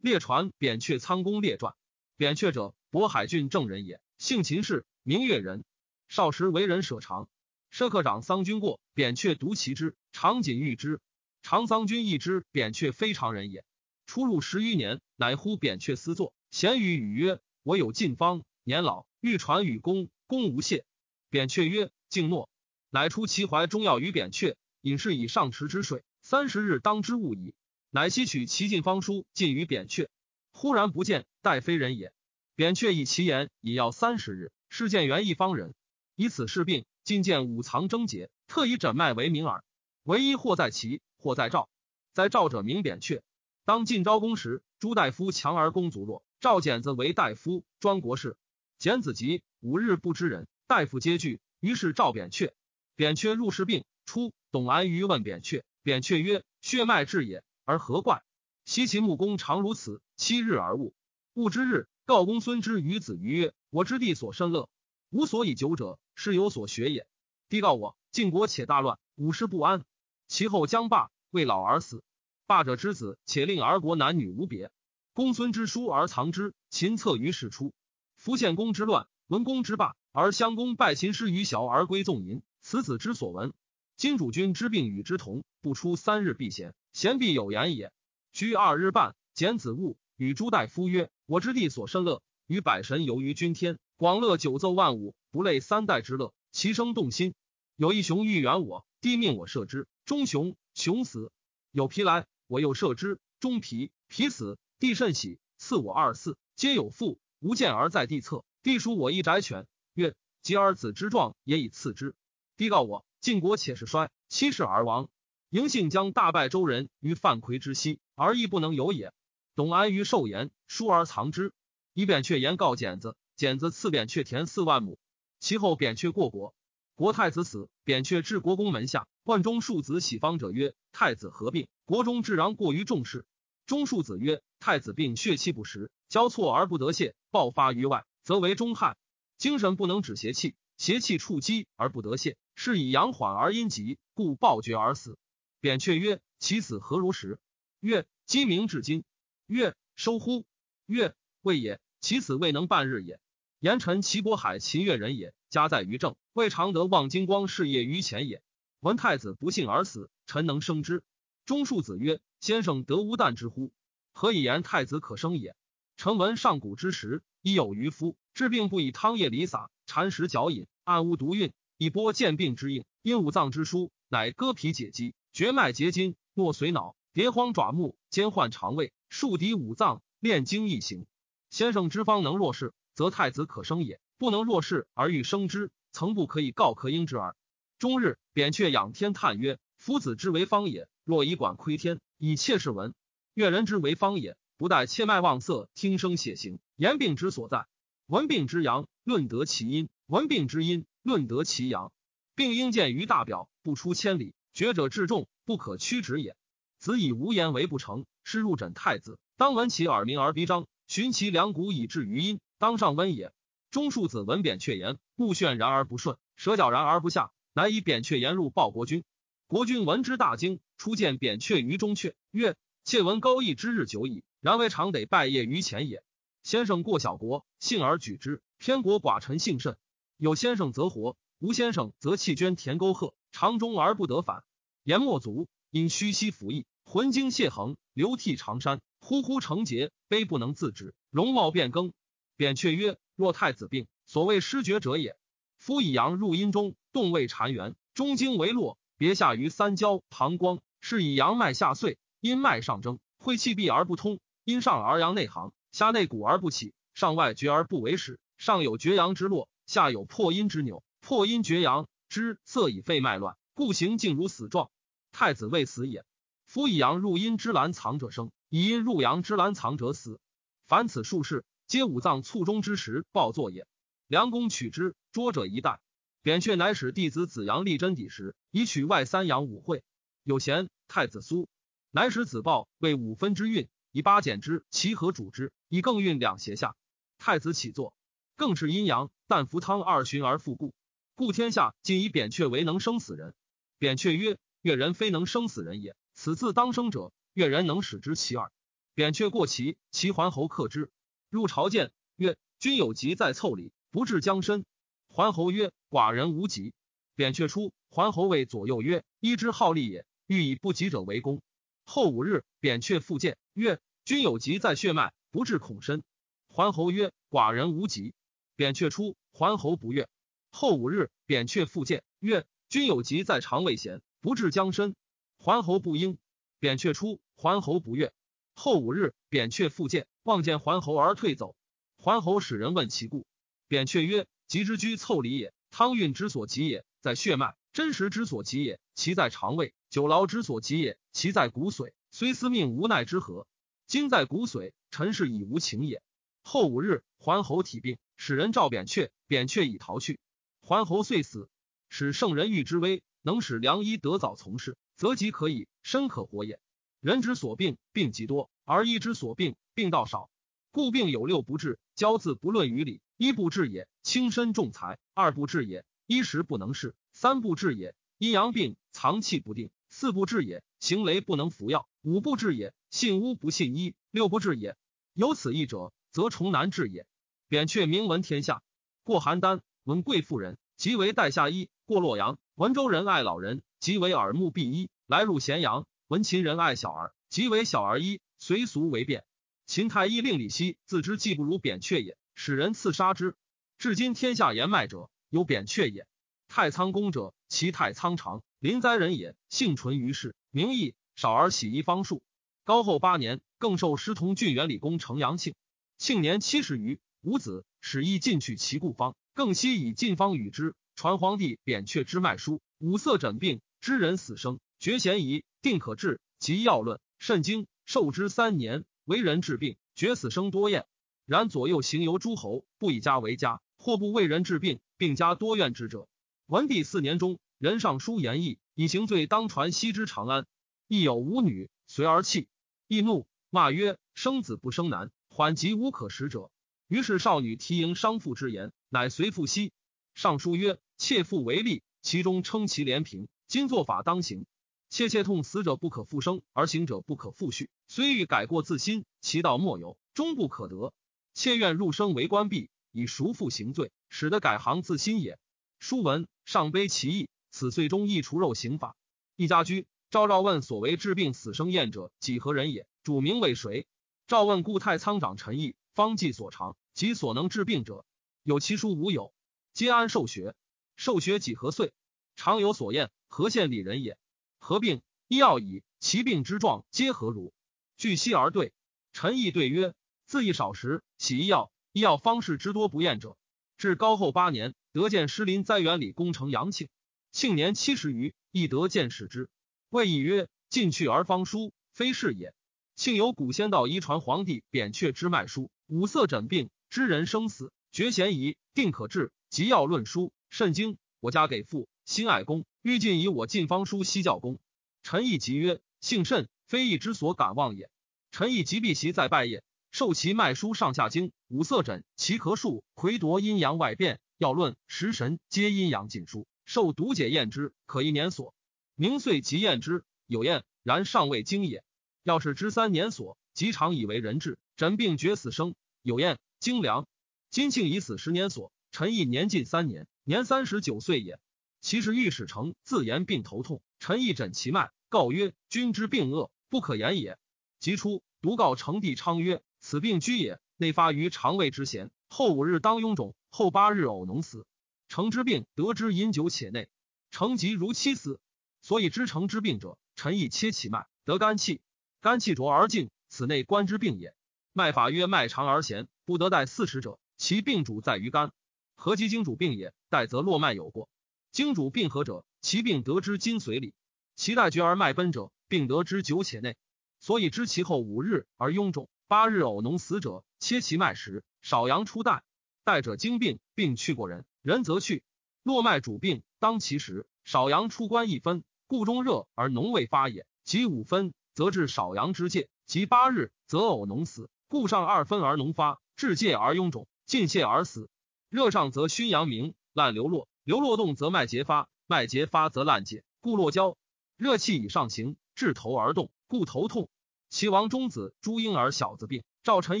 列传扁鹊参公列传。扁鹊者，渤海郡正人也，姓秦氏，名越人。少时为人舍长。舍客长桑君过，扁鹊独其之，常谨遇之。常桑君亦知扁鹊非常人也。出入十余年，乃呼扁鹊私坐，咸语语曰：“我有进方，年老，欲传与公，公无谢。”扁鹊曰：“敬诺。”乃出其怀中药于扁鹊，饮是以上池之水，三十日当之物矣。乃吸取其进方书，进于扁鹊。忽然不见，待非人也。扁鹊以其言，以药三十日，是见元一方人，以此事病。今见五藏征结，特以诊脉为名耳。唯一或在齐，或在赵。在赵者名扁鹊。当晋昭公时，朱大夫强而公卒弱，赵简子为大夫，专国事。简子疾，五日不知人，大夫皆惧。于是召扁鹊。扁鹊入室病，出。董安于问扁鹊，扁鹊曰：“血脉至也，而何怪？昔其穆公常如此，七日而勿。勿之日，告公孙之于子于曰：我之地所甚乐，吾所以久者，是有所学也。帝告我，晋国且大乱，五世不安。其后将罢，未老而死。”霸者之子，且令儿国男女无别。公孙之书而藏之，秦策于世出。夫献公之乱，文公之霸，而襄公败秦师于小而归纵淫，此子之所闻。今主君之病与之同，不出三日必贤，贤必有言也。居二日半，简子务与朱大夫曰：“我之地所深乐，与百神游于君天，广乐九奏万舞，不累三代之乐，其声动心。有一熊欲远我，帝命我射之，中熊，熊死。有皮来。”我又射之，中皮皮死，帝甚喜，赐我二嗣，皆有父。无见而在地侧，帝属我一宅犬，曰：“及儿子之状，也以赐之。”帝告我：“晋国且是衰，七世而亡。嬴姓将大败周人于范魁之西，而亦不能有也。董安于寿言，疏而藏之。以扁鹊言告简子，简子赐扁鹊田四万亩。其后扁鹊过国，国太子死，扁鹊至国公门下，万中庶子喜方者曰：“太子何病？”国中至攘过于重视，中庶子曰：“太子病血气不实，交错而不得泄，爆发于外，则为中害。精神不能止邪气，邪气触机而不得泄，是以阳缓而阴急，故暴绝而死。”扁鹊曰：“其死何如实？”曰：“鸡鸣至今。”曰：“收乎？”曰：“未也。其死未能半日也。言臣齐渤海秦越人也，家在于政，未尝得望金光事业于前也。闻太子不幸而死，臣能生之。”中庶子曰：“先生得无旦之乎？何以言太子可生也？臣闻上古之时，亦有渔夫治病不以汤液离洒，禅食嚼饮，暗无毒运，以拨见病之应。因五脏之疏，乃割皮解肌，绝脉结筋，莫髓脑，叠荒爪目，兼患肠胃，数敌五脏，炼精易行。先生之方能若是，则太子可生也；不能若是而欲生之，曾不可以告克婴之耳。终日扁鹊仰天叹曰：夫子之为方也。”若以管窥天，以切视闻，越人之为方也。不待切脉望色，听声写形，言病之所在。闻病之阳，论得其阴；闻病之阴，论得其阳。病应见于大表，不出千里。觉者至重，不可屈止也。子以无言为不成，是入诊太子，当闻其耳鸣而鼻张，寻其两骨以至于阴，当上温也。中庶子闻扁鹊言，目眩然而不顺，舌绞然而不下，乃以扁鹊言入报国君。国君闻之大惊，初见扁鹊于中阙，曰：“妾闻高义之日久矣，然为常得拜谒于前也。先生过小国，幸而举之；偏国寡臣幸甚。有先生则活，无先生则弃捐田沟壑，长终而不得返。言莫足，因虚膝服役，魂精泄横，流涕长山，呼呼成结，悲不能自止，容貌变更。扁鹊曰：若太子病，所谓失觉者也。夫以阳入阴中，动胃缠元，中经为络。”别下于三焦膀胱，是以阳脉下遂，阴脉上蒸，会气闭而不通，阴上而阳内行，下内鼓而不起，上外绝而不为始。上有绝阳之络，下有破阴之纽，破阴绝阳之色以肺脉乱，故行静如死状。太子未死也。夫以阳入阴之兰藏者生，以阴入阳之兰藏者死。凡此术士，皆五脏卒中之时暴作也。良公取之，捉者一代。扁鹊乃使弟子子阳立真底时，以取外三阳五会。有贤太子苏，乃使子豹为五分之运，以八减之，其何主之？以更运两胁下。太子起坐，更是阴阳，但服汤二旬而复故。故天下今以扁鹊为能生死人。扁鹊曰：越人非能生死人也，此自当生者，越人能使之其耳。扁鹊过齐，齐桓侯克之，入朝见，曰：“君有疾在凑里，不治将身。”桓侯曰：“寡人无疾。”扁鹊出，桓侯谓左右曰：“一之好利也，欲以不及者为功。”后五日，扁鹊复见，曰：“君有疾在血脉，不治恐身。”桓侯曰：“寡人无疾。”扁鹊出，桓侯不悦。后五日，扁鹊复见，曰：“君有疾在肠胃弦，不治将身。”桓侯不应。扁鹊出，桓侯不悦。后五日，扁鹊复见，望见桓侯而退走。桓侯使人问其故。扁鹊曰：“疾之居凑里也，汤运之所及也，在血脉；真实之所及也，其在肠胃；久劳之所及也，其在骨髓。虽司命无奈之何？今在骨髓，臣是已无情也。”后五日，桓侯体病，使人召扁鹊，扁鹊已逃去。桓侯遂死。使圣人欲之危，能使良医得早从事，则即可以，身可活也。人之所病，病极多；而医之所病，病道少。故病有六不治：骄字不论于理，一不治也；轻身重财，二不治也；衣食不能事，三不治也；阴阳病，藏气不定，四不治也；行雷不能服药，五不治也；信巫不信医，六不治也。有此一者，则重难治也。扁鹊名闻天下，过邯郸，闻贵妇人，即为代下医；过洛阳，文州人爱老人，即为耳目闭医；来入咸阳。闻秦人爱小儿，即为小儿医，随俗为变。秦太医令李希自知技不如扁鹊也，使人刺杀之。至今天下言脉者，有扁鹊也。太仓公者，其太仓长，临灾人也，幸存于世，名义少儿喜医方术。高后八年，更受师同郡元李公程阳庆，庆年七十余，无子，使意进去其故方，更悉以晋方与之，传皇帝扁鹊之脉书，五色诊病，知人死生。绝嫌疑，定可治。及要论，肾经受之三年，为人治病，绝死生多厌。然左右行游诸侯，不以家为家，或不为人治病，并家多怨之者。文帝四年中，人上书言义，以行罪当传西之长安。亦有五女随而弃，易怒骂曰：“生子不生男，缓急无可食者。”于是少女提迎商父之言，乃随父息。尚书曰：“妾父为利，其中称其廉平。今作法当行。”切切痛死者不可复生，而行者不可复续。虽欲改过自新，其道莫有，终不可得。妾愿入生为官婢，以赎父行罪，使得改行自新也。书文上悲其意，此岁中亦除肉刑法。一家居赵赵问所为治病死生验者几何人也？主名为谁？赵问故太仓长陈毅，方记所长及所能治病者，有其书无有，皆安受学。受学几何岁？常有所验，何县里人也？合并医药以其病之状皆何如？据悉而对。陈毅对曰：自亦少时，喜医药，医药方士之多不厌者。至高后八年，得见师林栽园里功成阳庆，庆年七十余，亦得见使之。谓亦曰：进去而方书，非是也。庆有古仙道遗传皇帝扁鹊之脉书，五色诊病，知人生死，绝嫌疑，定可治。即要论书，肾经，我家给父，心爱公。欲尽以我晋方书西教公，陈毅即曰：“幸甚，非义之所敢忘也。”陈毅即必席在拜也，受其脉书上下经、五色诊、奇咳术、魁夺阴阳外变、要论、食神，皆阴阳尽书，受读解验之，可一年所。明岁即验之，有验，然尚未经也。要是知三年所，即常以为人治，诊病绝死生，有验精良。金庆已死十年所，陈毅年近三年，年三十九岁也。其实御史成自言病头痛，陈毅诊其脉，告曰：“君之病恶，不可言也。”即出，独告成帝昌曰：“此病居也，内发于肠胃之弦。后五日当臃肿，后八日呕脓死。成之病得之饮酒且内，成疾如妻死。所以知成之病者，陈毅切其脉，得肝气，肝气浊而静，此内关之病也。脉法曰：脉长而弦，不得待四时者，其病主在于肝。何其经主病也，待则络脉有过。”经主病合者，其病得之筋髓里；其待绝而脉奔者，病得之久且内。所以知其后五日而臃肿，八日呕脓死者，切其脉时，少阳出带。带者经病，病去过人，人则去。络脉主病，当其时，少阳出关一分，故中热而脓未发也。即五分，则至少阳之界；即八日，则呕脓死，故上二分而脓发，至界而臃肿，尽泄而死。热上则熏阳明，烂流络。流络动则脉结发，脉结发则烂解，故络交。热气以上行，至头而动，故头痛。齐王中子朱婴儿小子病，赵臣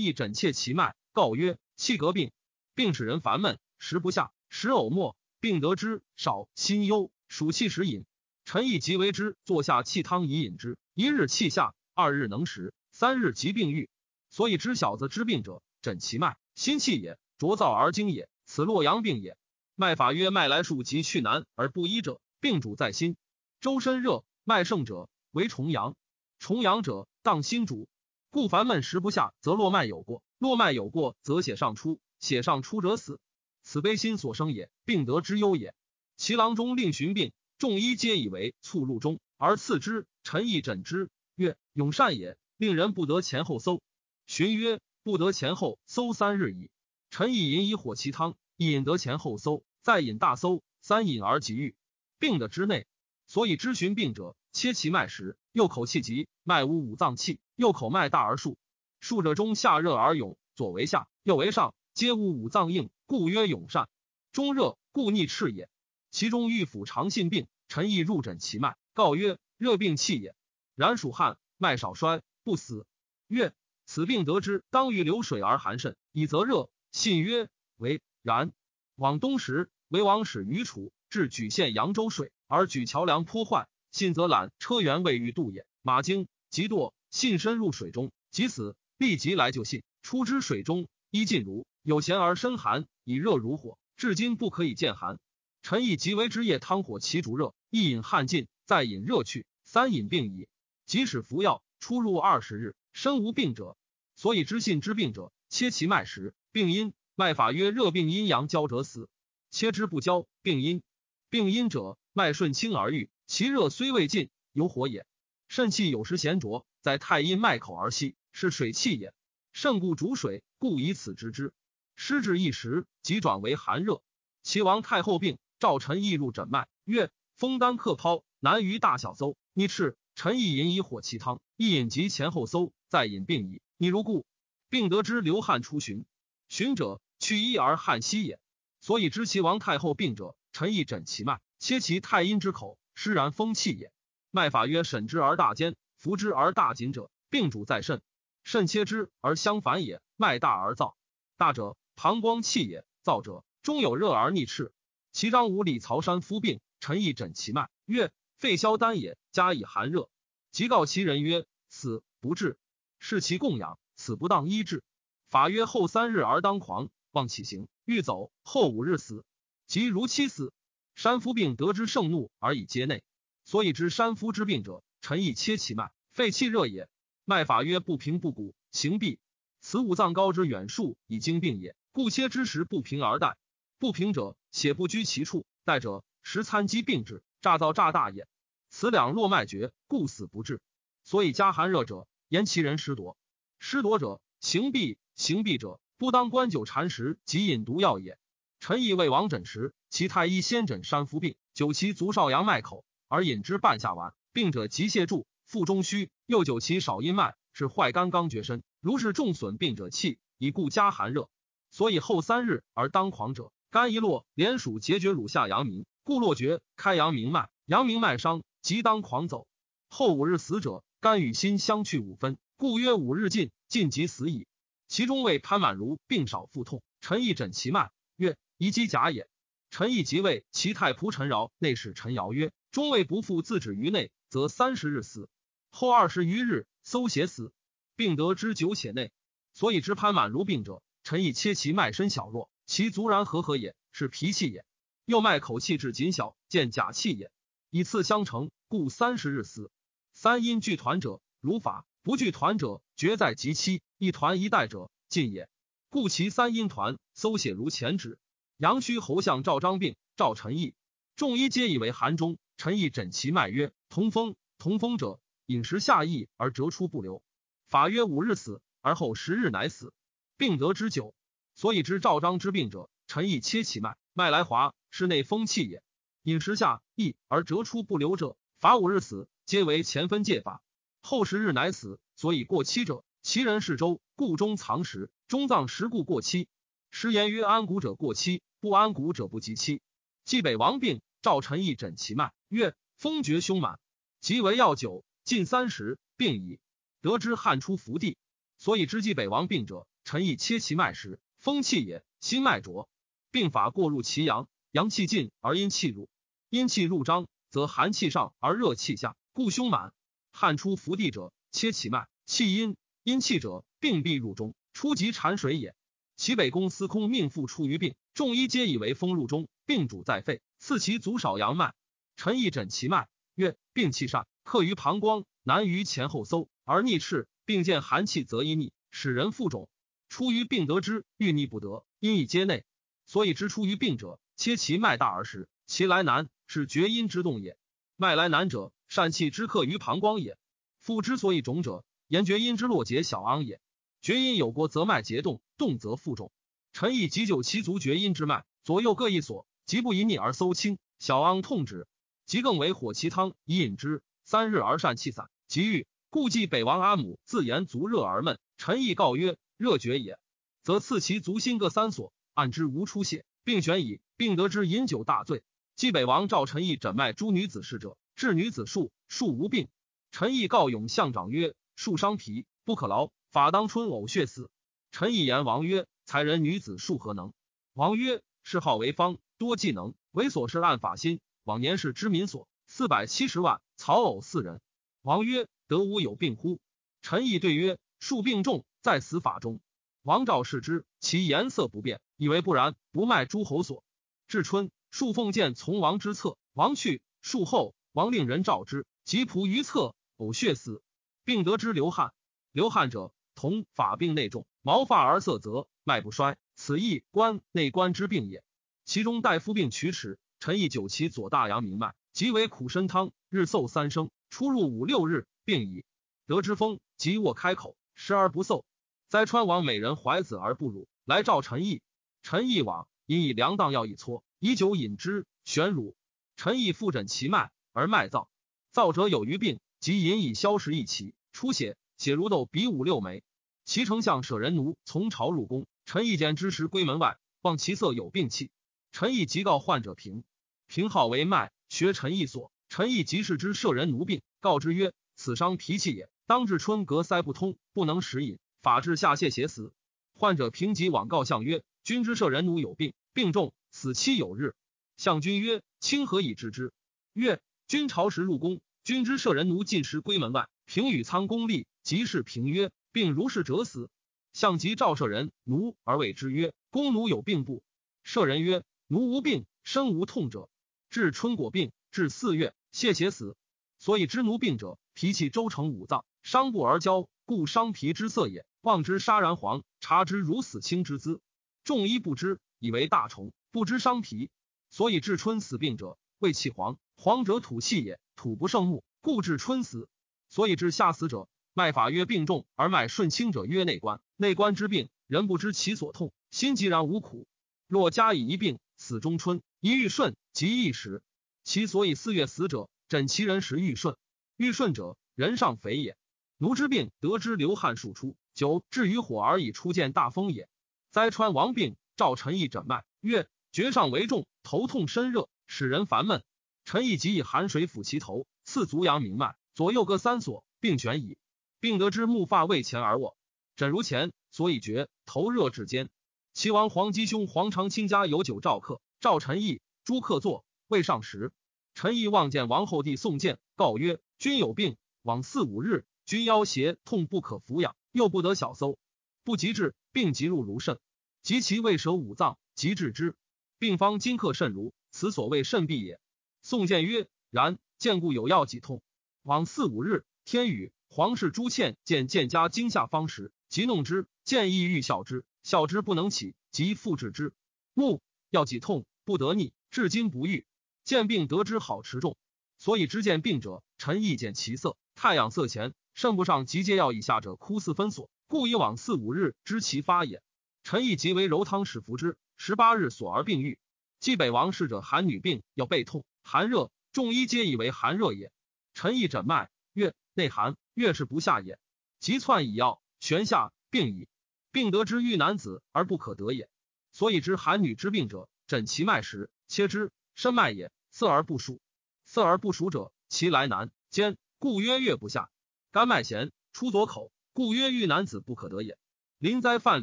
义诊切其脉，告曰：气格病，病使人烦闷，食不下，食呕沫，病得之少，心忧，暑气时饮。臣亦即为之，坐下气汤以饮之，一日气下，二日能食，三日即病愈。所以知小子之病者，诊其脉，心气也，浊燥而精也，此洛阳病也。脉法曰：脉来数及去难而不医者，病主在心。周身热，脉盛者为重阳，重阳者当心主，故烦闷食不下，则络脉有过；络脉有过，则血上出，血上出者死。此悲心所生也，病得之忧也。其郎中令寻病。众医皆以为促入中，而次之。陈毅诊之，曰：“永善也。”令人不得前后搜。寻曰：“不得前后搜三日矣。”陈毅饮以火其汤，一饮得前后搜，再饮大搜，三饮而即愈。病的之内，所以知寻病者，切其脉时，右口气急，脉无五脏气；右口脉大而数，数者中下热而涌，左为下，右为上，皆无五脏应，故曰永善。中热，故逆赤也。其中欲府常信病，陈毅入诊其脉，告曰：热病气也。然属汗，脉少衰，不死。曰：此病得之，当欲流水而寒甚，以则热。信曰：为然。往东时，为王使于楚至举县扬州水，而举桥梁颇坏。信则揽车辕未欲渡也，马惊，即堕。信深入水中，即死。立即来救信，出之水中，衣尽如有钱而身寒，以热如火，至今不可以见寒。陈毅即为之夜汤火其逐热，一饮汗尽，再饮热去，三饮病矣。即使服药，出入二十日，身无病者。所以知信之病者，切其脉时，病因脉法曰：热病阴阳交者死。切之不交，病因病因者，脉顺清而愈，其热虽未尽，有火也。肾气有时咸浊，在太阴脉口而息，是水气也。肾故主水，故以此知之。失至一时，即转为寒热。齐王太后病。赵臣义入诊脉，曰：风丹克抛，难于大小搜。逆赤，臣义饮以火其汤，一饮即前后搜，再饮病矣。你如故，病得之流汗出循，循者去衣而汗息也。所以知其王太后病者，臣义诊其脉，切其太阴之口，湿然风气也。脉法曰：审之而大坚，服之而大紧者，病主在肾。肾切之而相反也。脉大而燥，大者膀胱气也；燥者中有热而逆赤。其张武李曹山夫病，陈毅诊其脉，曰：肺消丹也，加以寒热。即告其人曰：死不治，视其供养，此不当医治。法曰：后三日而当狂，望起行，欲走，后五日死。即如期死。山夫病得之盛怒而以皆内，所以知山夫之病者，陈毅切其脉，肺气热也。脉法曰：不平不鼓，行必。此五脏高之远数以经病也，故切之时不平而待。不平者，且不居其处；待者，食参积病之，诈造诈大也。此两络脉绝，故死不治。所以加寒热者，言其人失夺；失夺者，行闭；行闭者，不当观酒禅食及饮毒药也。臣以为王诊时，其太医先诊山夫病，久其足少阳脉口，而饮之半夏丸。病者急泻注，腹中虚，又久其少阴脉，是坏肝刚绝身。如是重损病者气，以故加寒热。所以后三日而当狂者。肝一落，连属结绝乳下阳明，故落绝，开阳明脉，阳明脉伤，即当狂走。后五日死者，肝与心相去五分，故曰五日尽，尽即死矣。其中谓潘满如病少腹痛，陈毅诊其脉，曰：宜机甲也。陈毅即位，其太仆陈饶内侍陈尧曰：中尉不复自止于内，则三十日死，后二十余日搜血死，病得之久且内。所以知潘满如病者，陈毅切其脉身小弱。其足然和合也是脾气也，右脉口气至谨小，见假气也。以次相承，故三十日死。三阴聚团者，如法；不聚团者，绝在即期。一团一带者，尽也。故其三阴团，搜血如前指。阳虚侯相赵章病，赵陈毅，众医皆以为寒中。陈毅诊其脉曰：同风。同风者，饮食下溢而折出不流。法曰：五日死，而后十日乃死。病得之久。所以知赵章之病者，臣亦切其脉，脉来滑，是内风气也。饮食下溢而折出不流者，法五日死，皆为前分戒法。后十日乃死，所以过期者，其人是周，故中藏食，中藏食故过期。时言曰：安谷者过期，不安谷者不及期。冀北王病，赵臣亦诊其脉，曰：风厥胸满，即为药酒，近三十，病矣。得知汉出福地，所以知冀北王病者，臣亦切其脉时，风气也，心脉浊，病法过入其阳，阳气尽而阴气入，阴气入张，则寒气上而热气下，故胸满。汗出伏地者，切其脉，气阴，阴气者，病必入中，初即产水也。其北宫司空命妇出于病，众医皆以为风入中，病主在肺，刺其足少阳脉。臣亦诊其脉，曰：病气善，克于膀胱，难于前后搜，而逆赤，并见寒气则阴逆，使人腹肿。出于病得之，欲逆不得，因以皆内。所以知出于病者，切其脉大而实，其来难，是厥阴之动也。脉来难者，疝气之克于膀胱也。腹之所以肿者，言厥阴之络结小昂也。厥阴有过，则脉结动，动则腹肿。臣以急救其足厥阴之脉，左右各一所，即不一逆而搜清，小昂痛止。即更为火其汤以饮之，三日而疝气散，即愈。故记北王阿母自言足热而闷，臣亦告曰：热厥也，则刺其足心各三所，按之无出血，并选矣。并得之饮酒大醉。冀北王赵陈毅诊脉诸女子侍者，治女子数数无病。陈毅告勇相长曰：数伤脾，不可劳。法当春呕血死。陈毅言王曰：“才人女子数何能？”王曰：“谥号为方，多技能，为所事按法心。往年是知民所四百七十万，曹偶四人。”王曰：“得无有病乎？”陈毅对曰：“数病重，在死法中。”王赵视之，其颜色不变，以为不然，不卖诸侯所。至春，树奉见从王之侧，王去。树后，王令人召之，及仆于侧，呕血死，并得之流汗。流汗者。同法病内重，毛发而色泽，脉不衰，此亦关内关之病也。其中大夫病龋齿，臣亦久其左大阳明脉，即为苦参汤，日嗽三升，出入五六日，病矣。得之风，即卧开口，食而不嗽。灾川王美人怀子而不乳，来召陈毅。陈毅往，因以凉当药一搓，以酒饮之，玄乳。陈毅复诊其脉，而脉燥，燥者有余病，即饮以消食益气，出血，血如豆比五六枚。其丞相舍人奴从朝入宫，陈毅见之时归门外，望其色有病气。陈毅即告患者平，平号为脉，学陈毅所。陈毅即视之舍人奴病，告之曰：“此伤脾气也，当至春隔塞不通，不能食饮，法治下泻邪死。”患者平即往告相曰：“君之舍人奴有病，病重，死期有日。”相君曰：“卿何以知之？”曰：“君朝时入宫，君之舍人奴进食归门外，平与仓公立，即是平曰。”病如是者死，相即召舍人奴而谓之曰：“公奴有病不？”舍人曰：“奴无病，身无痛者。至春果病，至四月泄血死。所以知奴病者，脾气周成五脏，伤不而焦，故伤脾之色也。望之杀然黄，察之如死青之姿。众医不知，以为大虫，不知伤脾。所以治春死病者，谓气黄，黄者土气也，土不胜木，故治春死。所以治夏死者。”脉法曰病重而脉顺轻者曰内关，内关之病，人不知其所痛，心即然无苦。若加以一病，死中春，一欲顺，即一时。其所以四月死者，诊其人时欲顺，欲顺者人上肥也。奴之病得之流汗数出，久至于火而已出见大风也。灾川王病，赵陈毅诊脉，曰：厥上为重，头痛身热，使人烦闷。陈毅即以寒水抚其头，刺足阳明脉，左右各三所，并悬矣。并得知木发未前而卧，枕如前，所以觉头热至坚。齐王黄吉兄黄长卿家有酒赵客，赵陈毅、诸客坐，未上时，陈毅望见王后弟送剑，告曰：“君有病，往四五日，君腰胁痛不可抚养，又不得小搜，不及治，病即入如肾，及其未舍五脏，即治之。病方今克肾如，此所谓肾痹也。”宋建曰：“然，见故有药几痛。往四五日，天雨。”皇室朱倩见见家惊吓方时，即弄之，见意欲笑之，笑之不能起，即复治之。目要己痛不得逆，至今不愈。见病得之好持重，所以知见病者，臣亦见其色。太阳色前，肾不上即皆要以下者，枯四分所，故以往四五日知其发也。臣亦即为揉汤使服之，十八日所而病愈。冀北王氏者，寒女病要背痛，寒热，众医皆以为寒热也。臣亦诊脉，曰内寒。月是不下也，即窜以药悬下病矣。病得之欲男子而不可得也。所以知寒女之病者，诊其脉时，切之深脉也。色而不熟，色而不熟者，其来难坚，故曰月不下。肝脉弦，出左口，故曰欲男子不可得也。临灾犯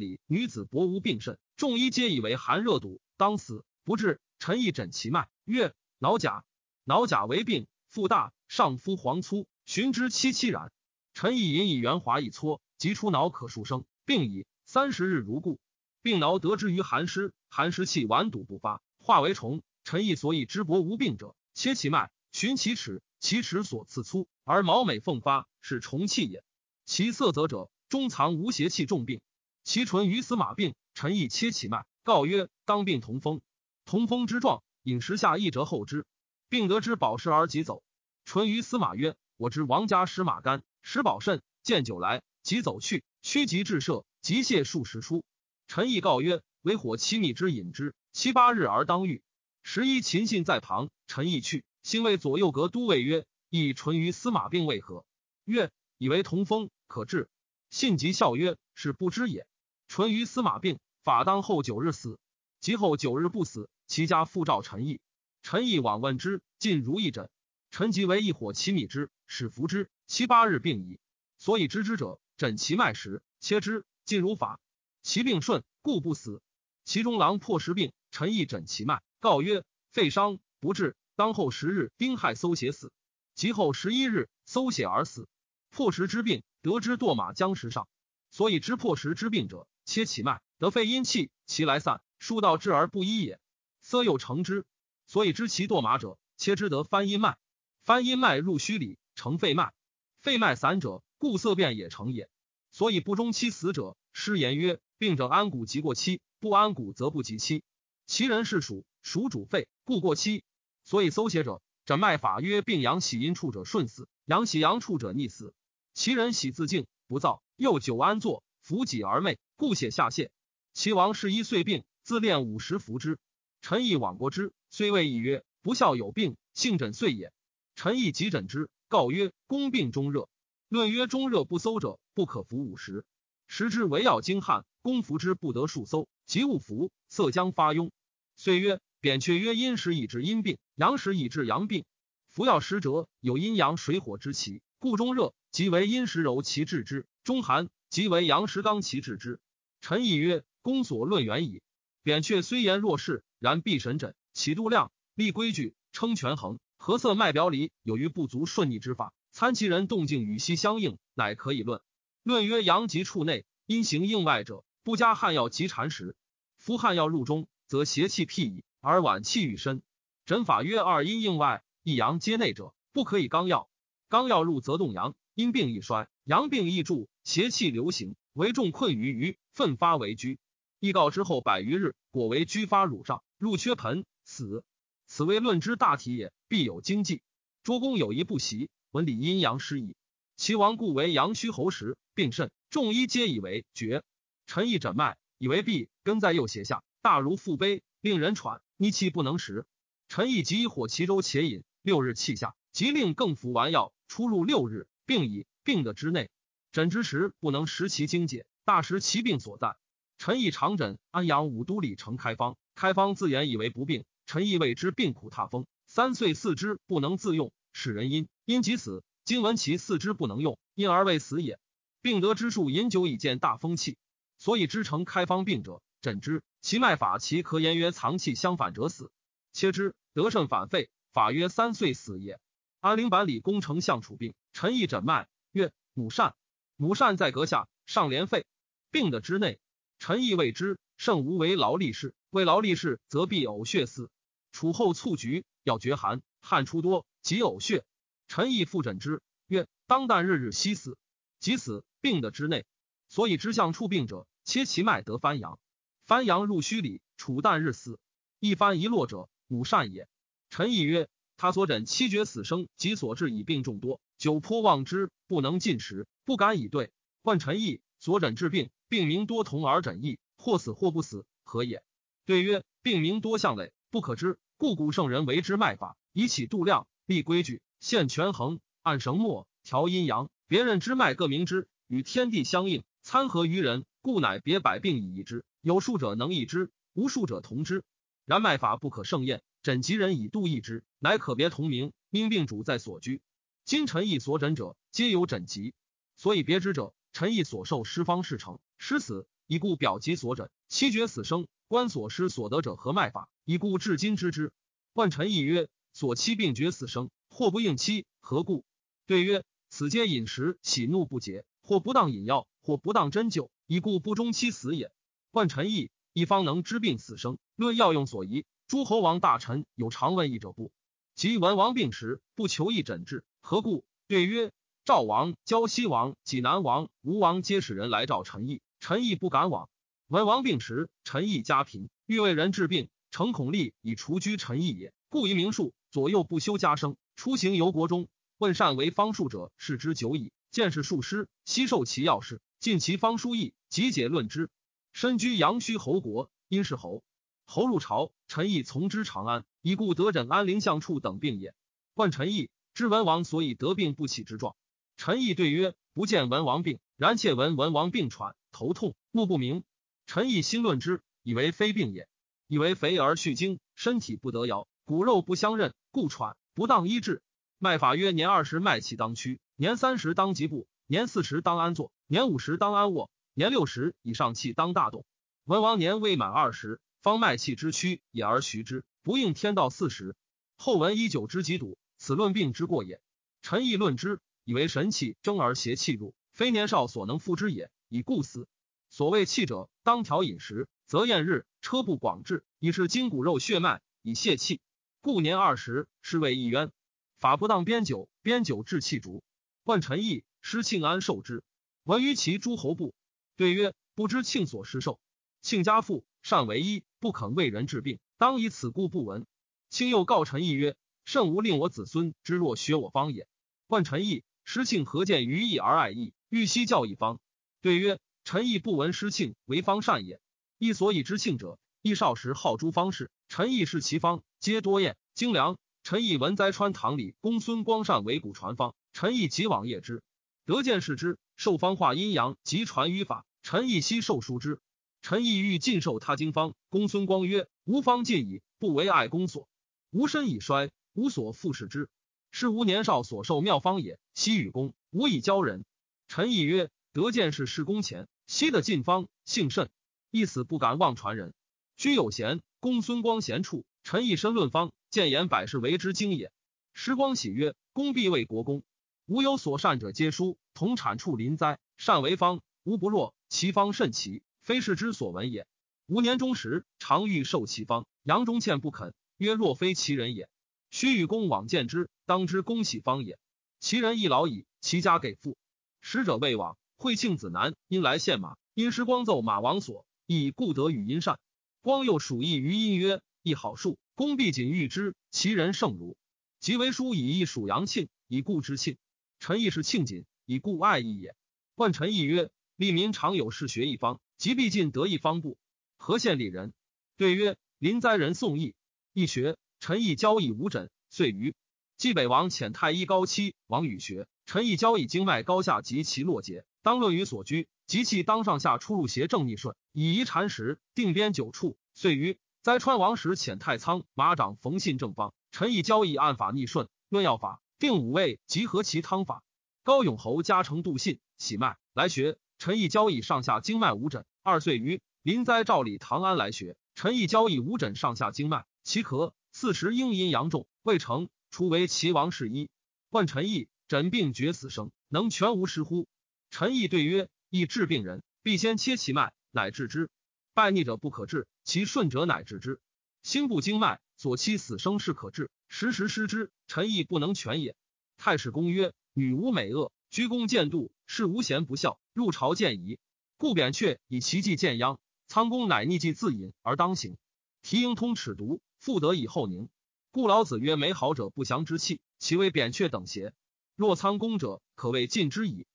礼，女子薄无病甚，众医皆以为寒热毒，当死不治。陈毅诊其脉，曰脑甲，脑甲为病，腹大，上肤黄粗，寻之凄凄然。陈毅引以圆滑一搓，即出脑可数升，病已三十日如故。病挠得之于寒湿，寒湿气顽堵不发，化为虫。陈毅所以知薄无病者，切其脉，寻其齿，其齿所刺粗，而毛美凤发，是虫气也。其色泽者，中藏无邪气重病。其唇于司马病，陈亦切其脉，告曰：当病同风，同风之状，饮食下一折后之，病得之饱食而即走。淳于司马曰：我知王家食马肝，食饱甚，见酒来，即走去，趋吉至射，即泻数十出。陈亦告曰：为火七米之饮之，七八日而当愈。十一秦信在旁，陈亦去，兴谓左右阁都尉曰：亦淳于司马病为何？曰：以为同风可治。信即笑曰：是不知也。淳于司马病，法当后九日死，及后九日不死，其家复召陈毅。陈毅往问之，尽如一诊。陈即为一火其米之，使服之，七八日病矣。所以知之者，诊其脉时，切之，尽如法。其病顺，故不死。其中郎破食病，陈毅诊其脉，告曰：肺伤不治。当后十日，丁亥搜血死。及后十一日，搜血而死。破石之病，得之堕马僵石上。所以知破石之病者，切其脉，得肺阴气，其来散，数道治而不医也。色又成之。所以知其堕马者，切之得翻阴脉。翻阴脉入虚里，成肺脉。肺脉散者，故色变也成也。所以不中期死者，师言曰。病者安谷即过期，不安谷则不及期。其人是属，属主肺，故过期。所以搜写者，诊脉法曰：病阳喜阴处者顺死，阳喜阳处者逆死。其人喜自静不躁，又久安坐，服己而寐，故血下泄。其王是一岁病，自练五十服之。陈亦往过之，虽未已曰：不孝有病，性诊遂也。陈亦急诊之，告曰：公病中热。论曰：中热不搜者，不可服五十。食之为药精汗。公服之不得数搜，即勿服，色将发痈。岁曰：扁鹊曰：阴时以治阴病，阳时以治阳病。服药时者，有阴阳水火之奇，故中热即为阴时柔其治之，中寒即为阳时刚其治之。陈毅曰：公所论远矣。扁鹊虽言若是，然必神诊，起度量，立规矩，称权衡，何色脉表里有余不足顺逆之法，参其人动静与息相应，乃可以论。论曰：阳极处内，阴行应外者。不加汗药及禅食，服汗药入中，则邪气辟矣，而脘气愈深。诊法曰：二阴应外，一阳皆内者，不可以刚药。刚药入则动阳，阴病易衰，阳病易助，邪气流行，为众困于余，奋发为居。易告之后百余日，果为居发乳上，入缺盆死。此为论之大体也，必有经济。诸公有一不习，闻理阴阳失矣。其亡故为阳虚喉实，病甚，众医皆以为绝。臣亦诊脉，以为痹，根在右胁下，大如腹杯，病人喘，逆气不能食。陈毅即以火其粥且饮，六日气下，即令更服丸药，出入六日，病已。病的之内，诊之时不能食其精解，大食其病所在。陈毅常诊安阳武都里程开方，开方自言以为不病，陈毅谓之病苦踏风，三岁四肢不能自用，使人因因即死。今闻其四肢不能用，因而未死也。病得之数，饮酒以见大风气。所以知成开方病者，诊之其脉法，其可言曰藏气相反者死。切之得肾反肺，法曰三岁死也。安陵版里攻城相楚病，陈毅诊脉曰母善，母善在阁下，上连肺，病的之内。陈毅谓之肾无为劳力士，为劳力士则必呕血死。处后促局，要绝寒，汗出多，即呕血。陈毅复诊之曰当旦日日息死，即死，病的之内。所以知相处病者，切其脉得翻阳，翻阳入虚里，处旦日死。一翻一落者，五善也。陈毅曰：他所诊七绝死生，及所治以病众多，久颇望之，不能进食，不敢以对。问陈毅所诊治病，病名多同而诊异，或死或不死，何也？对曰：病名多相类，不可知，故古圣人为之脉法，以起度量，立规矩，现权衡，按绳墨，调阴阳。别人之脉各明之，与天地相应。参合于人，故乃别百病以医之。有数者能医之，无数者同之。然脉法不可胜验，诊疾人以度易之，乃可别同名。因病主在所居。今臣义所诊者，皆有诊疾。所以别之者，臣义所受失方事成，失死，以故表及所诊，七绝死生，观所失所得者何脉法？以故至今知之。问臣义曰：所妻病绝死生，或不应期，何故？对曰：此皆饮食喜怒不节，或不当饮药，或不当针灸，以故不忠其死也。问臣义，一方能知病死生，论药用所宜，诸侯王大臣有常问医者不？及文王病时，不求医诊治，何故？对曰：赵王、胶西王、济南王、吴王皆使人来召陈毅，陈毅不敢往。文王病时，陈毅家贫，欲为人治病，诚恐立以除居陈毅也，故以名数左右不修家生，出行游国中，问善为方术者，视之久矣。见是术师，悉受其要事，尽其方书义，集解论之。身居阳虚侯国，因是侯。侯入朝，陈毅从之长安，以故得诊安陵相处等病也。问陈毅，知文王所以得病不起之状。陈毅对曰：“不见文王病，然窃闻文王病喘，头痛，目不明。陈毅心论之，以为非病也，以为肥而蓄精，身体不得摇，骨肉不相认，故喘，不当医治。脉法曰：年二十脉气当屈，年三十当疾步，年四十当安坐，年五十当安卧，年六十以上气当大动。文王年未满二十，方脉气之屈也而徐之，不应天道四十。后闻一九之疾笃，此论病之过也。陈毅论之。”以为神气争而邪气入，非年少所能复之也。以故死。所谓气者，当调饮食，则厌日，车不广志，以是筋骨肉血脉，以泄气。故年二十，是谓一冤。法不当边酒，边酒治气逐。问陈毅，失庆安受之？闻于其诸侯部。对曰：不知庆所失受。庆家父善为医，不肯为人治病，当以此故不闻。庆又告陈毅曰：甚无令我子孙之若学我方也。问陈毅。师庆何见于义而爱义，欲悉教一方。对曰：臣亦不闻师庆为方善也。亦所以知庆者，亦少时好诸方士。臣亦是其方，皆多厌精良。陈毅闻灾川堂里公孙光善为古传方，陈毅即往谒之，得见视之。受方化阴阳，及传于法。陈毅悉受书之。陈毅欲尽受他经方。公孙光曰：吾方尽矣，不为爱公所。吾身已衰，无所复使之。是吾年少所受妙方也。昔与公，吾以教人。陈毅曰：得见是事公前，昔的尽方，幸甚。一死不敢忘传人。居有贤，公孙光贤处，臣亦深论方，见言百事为之精也。时光喜曰：公必为国公。吾有所善者，皆书同产处临灾，善为方，无不若。其方甚奇，非是之所闻也。吾年中时，常欲受其方，杨忠倩不肯，曰：若非其人也。须与公往见之，当知公喜方也。其人亦老矣，其家给父。使者未往，惠庆子南因来献马，因时光奏马王所，以故得与阴善。光又属意于阴曰：一好术，公必谨欲之。其人胜如。即为书以义属阳庆，以故之庆。臣亦是庆谨，以故爱义也。问臣亦曰：利民常有事学一方，即必尽得一方不？何县里人？对曰：临灾人宋义，义学。陈毅交以五诊，遂于冀北王遣太医高期王与学。陈毅交以经脉高下及其络结，当论于所居，及其当上下出入邪正逆顺，以遗禅时，定边九处。遂于灾川王时遣太仓马长冯信正方。陈毅交易按法逆顺，论药法，定五味及合其汤法。高永侯加成度信喜脉来学。陈毅交易上下经脉五诊。二岁余临灾赵李唐安来学。陈毅交易五诊上下经脉，其咳。四时应阴阳重未成，初为齐王侍医。问陈毅诊病绝死生，能全无失乎？陈毅对曰：亦治病人，必先切其脉，乃治之。败逆者不可治，其顺者乃治之。心不经脉，所期死生是可治，时时失之，臣亦不能全也。太史公曰：女无美恶，居宫见度，是无贤不孝，入朝见疑，故扁鹊以其计见殃。仓公乃逆计自隐而当行，提婴通尺读。复得以后宁，故老子曰：美好者不祥之气，其为扁鹊等邪？若仓公者，可谓尽之矣。